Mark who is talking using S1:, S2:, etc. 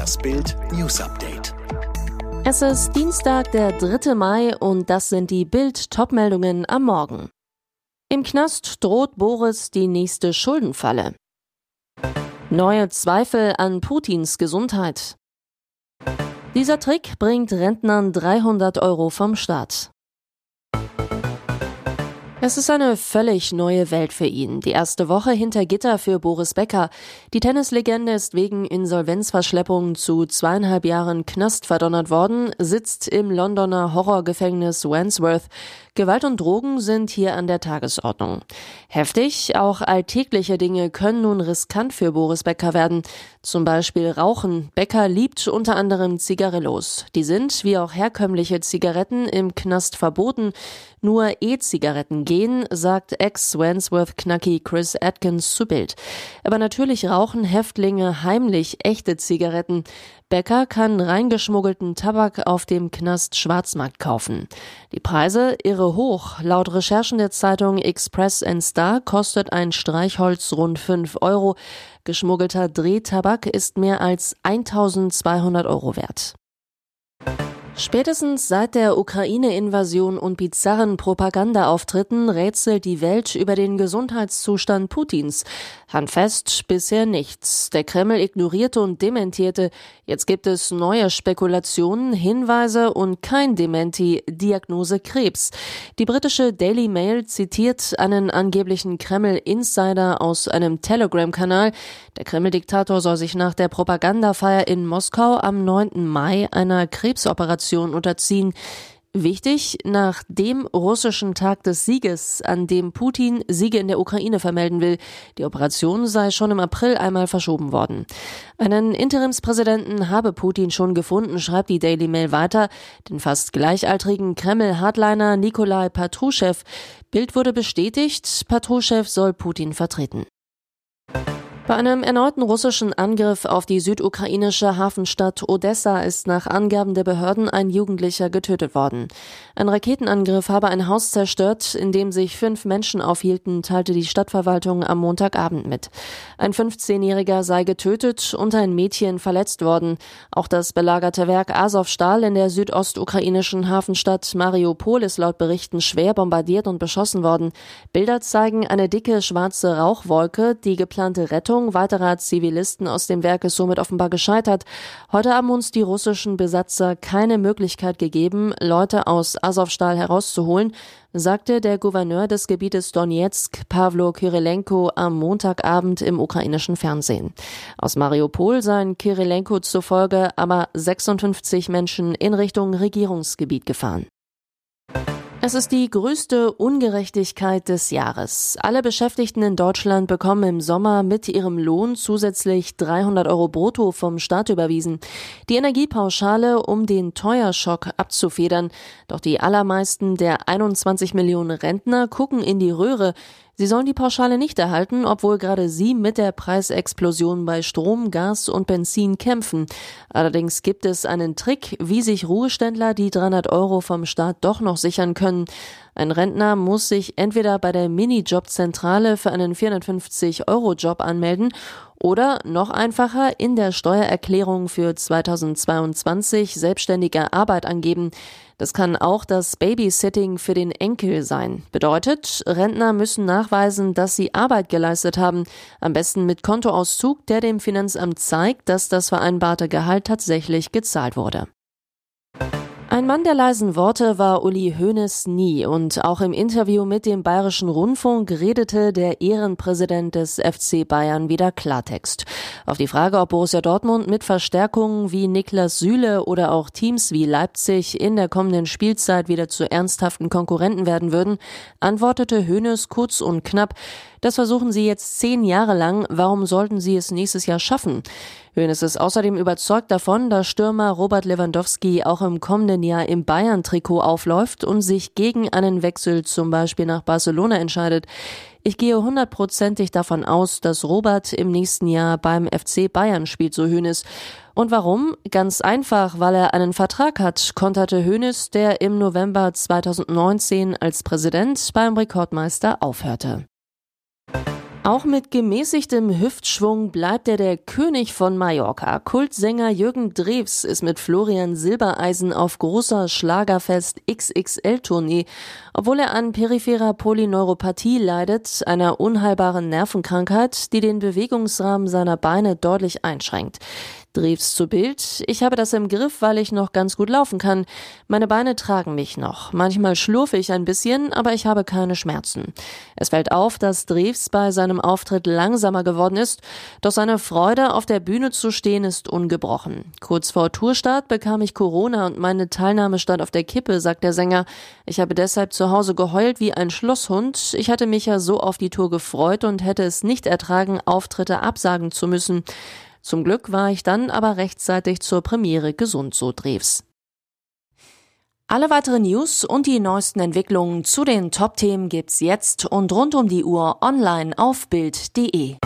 S1: Das Bild News Update.
S2: Es ist Dienstag, der 3. Mai und das sind die Bild-Top-Meldungen am Morgen. Im Knast droht Boris die nächste Schuldenfalle. Neue Zweifel an Putins Gesundheit. Dieser Trick bringt Rentnern 300 Euro vom Staat. Es ist eine völlig neue Welt für ihn. Die erste Woche hinter Gitter für Boris Becker. Die Tennislegende ist wegen Insolvenzverschleppung zu zweieinhalb Jahren Knast verdonnert worden, sitzt im Londoner Horrorgefängnis Wandsworth. Gewalt und Drogen sind hier an der Tagesordnung. Heftig, auch alltägliche Dinge können nun riskant für Boris Becker werden. Zum Beispiel Rauchen. Becker liebt unter anderem Zigarillos. Die sind, wie auch herkömmliche Zigaretten, im Knast verboten. Nur E-Zigaretten gehen, sagt Ex-Wandsworth-Knacki Chris Atkins zu Bild. Aber natürlich rauchen Häftlinge heimlich echte Zigaretten. Becker kann reingeschmuggelten Tabak auf dem Knast Schwarzmarkt kaufen. Die Preise irre hoch. Laut Recherchen der Zeitung Express and Star kostet ein Streichholz rund 5 Euro. Geschmuggelter Drehtabak ist mehr als 1200 Euro wert. Spätestens seit der Ukraine-Invasion und bizarren Propagandaauftritten rätselt die Welt über den Gesundheitszustand Putins. Handfest bisher nichts. Der Kreml ignorierte und dementierte. Jetzt gibt es neue Spekulationen, Hinweise und kein Dementi, Diagnose Krebs. Die britische Daily Mail zitiert einen angeblichen Kreml-Insider aus einem Telegram-Kanal. Der Kreml-Diktator soll sich nach der Propagandafeier in Moskau am 9. Mai einer Krebsoperation Operation unterziehen. Wichtig, nach dem russischen Tag des Sieges, an dem Putin Siege in der Ukraine vermelden will, die Operation sei schon im April einmal verschoben worden. Einen Interimspräsidenten habe Putin schon gefunden, schreibt die Daily Mail weiter. Den fast gleichaltrigen Kreml-Hardliner Nikolai Patruschew. Bild wurde bestätigt, Patruschew soll Putin vertreten. Bei einem erneuten russischen Angriff auf die südukrainische Hafenstadt Odessa ist nach Angaben der Behörden ein Jugendlicher getötet worden. Ein Raketenangriff habe ein Haus zerstört, in dem sich fünf Menschen aufhielten, teilte die Stadtverwaltung am Montagabend mit. Ein 15-Jähriger sei getötet und ein Mädchen verletzt worden. Auch das belagerte Werk Azovstal in der südostukrainischen Hafenstadt Mariupol ist laut Berichten schwer bombardiert und beschossen worden. Bilder zeigen eine dicke schwarze Rauchwolke, die geplante Rettung Rettung weiterer Zivilisten aus dem Werk ist somit offenbar gescheitert. Heute haben uns die russischen Besatzer keine Möglichkeit gegeben, Leute aus Azovstal herauszuholen, sagte der Gouverneur des Gebietes Donetsk, Pavlo Kyrilenko, am Montagabend im ukrainischen Fernsehen. Aus Mariupol seien Kyrilenko zufolge aber 56 Menschen in Richtung Regierungsgebiet gefahren. Es ist die größte Ungerechtigkeit des Jahres. Alle Beschäftigten in Deutschland bekommen im Sommer mit ihrem Lohn zusätzlich 300 Euro brutto vom Staat überwiesen. Die Energiepauschale, um den Teuerschock abzufedern. Doch die allermeisten der 21 Millionen Rentner gucken in die Röhre. Sie sollen die Pauschale nicht erhalten, obwohl gerade sie mit der Preisexplosion bei Strom, Gas und Benzin kämpfen. Allerdings gibt es einen Trick, wie sich Ruheständler die 300 Euro vom Staat doch noch sichern können. Ein Rentner muss sich entweder bei der Minijobzentrale für einen 450-Euro-Job anmelden oder noch einfacher in der Steuererklärung für 2022 selbstständige Arbeit angeben. Das kann auch das Babysitting für den Enkel sein. Bedeutet, Rentner müssen nachweisen, dass sie Arbeit geleistet haben. Am besten mit Kontoauszug, der dem Finanzamt zeigt, dass das vereinbarte Gehalt tatsächlich gezahlt wurde. Ein Mann der leisen Worte war Uli Hoeneß nie und auch im Interview mit dem Bayerischen Rundfunk redete der Ehrenpräsident des FC Bayern wieder Klartext. Auf die Frage, ob Borussia Dortmund mit Verstärkungen wie Niklas Süle oder auch Teams wie Leipzig in der kommenden Spielzeit wieder zu ernsthaften Konkurrenten werden würden, antwortete Hoeneß kurz und knapp, das versuchen sie jetzt zehn Jahre lang. Warum sollten sie es nächstes Jahr schaffen? Hönes ist außerdem überzeugt davon, dass Stürmer Robert Lewandowski auch im kommenden Jahr im Bayern-Trikot aufläuft und sich gegen einen Wechsel zum Beispiel nach Barcelona entscheidet. Ich gehe hundertprozentig davon aus, dass Robert im nächsten Jahr beim FC Bayern spielt, so Hönes. Und warum? Ganz einfach, weil er einen Vertrag hat, konterte Hönes, der im November 2019 als Präsident beim Rekordmeister aufhörte. Auch mit gemäßigtem Hüftschwung bleibt er der König von Mallorca. Kultsänger Jürgen Drews ist mit Florian Silbereisen auf großer Schlagerfest XXL-Tournee. Obwohl er an peripherer Polyneuropathie leidet, einer unheilbaren Nervenkrankheit, die den Bewegungsrahmen seiner Beine deutlich einschränkt. Drews zu Bild. Ich habe das im Griff, weil ich noch ganz gut laufen kann. Meine Beine tragen mich noch. Manchmal schlurfe ich ein bisschen, aber ich habe keine Schmerzen. Es fällt auf, dass Drews bei seinem Auftritt langsamer geworden ist, doch seine Freude, auf der Bühne zu stehen, ist ungebrochen. Kurz vor Tourstart bekam ich Corona und meine Teilnahme stand auf der Kippe, sagt der Sänger. Ich habe deshalb zu Hause geheult wie ein Schlosshund. Ich hatte mich ja so auf die Tour gefreut und hätte es nicht ertragen, Auftritte absagen zu müssen. Zum Glück war ich dann aber rechtzeitig zur Premiere gesund, so Drews. Alle weiteren News und die neuesten Entwicklungen zu den Top-Themen gibt's jetzt und rund um die Uhr online auf Bild.de.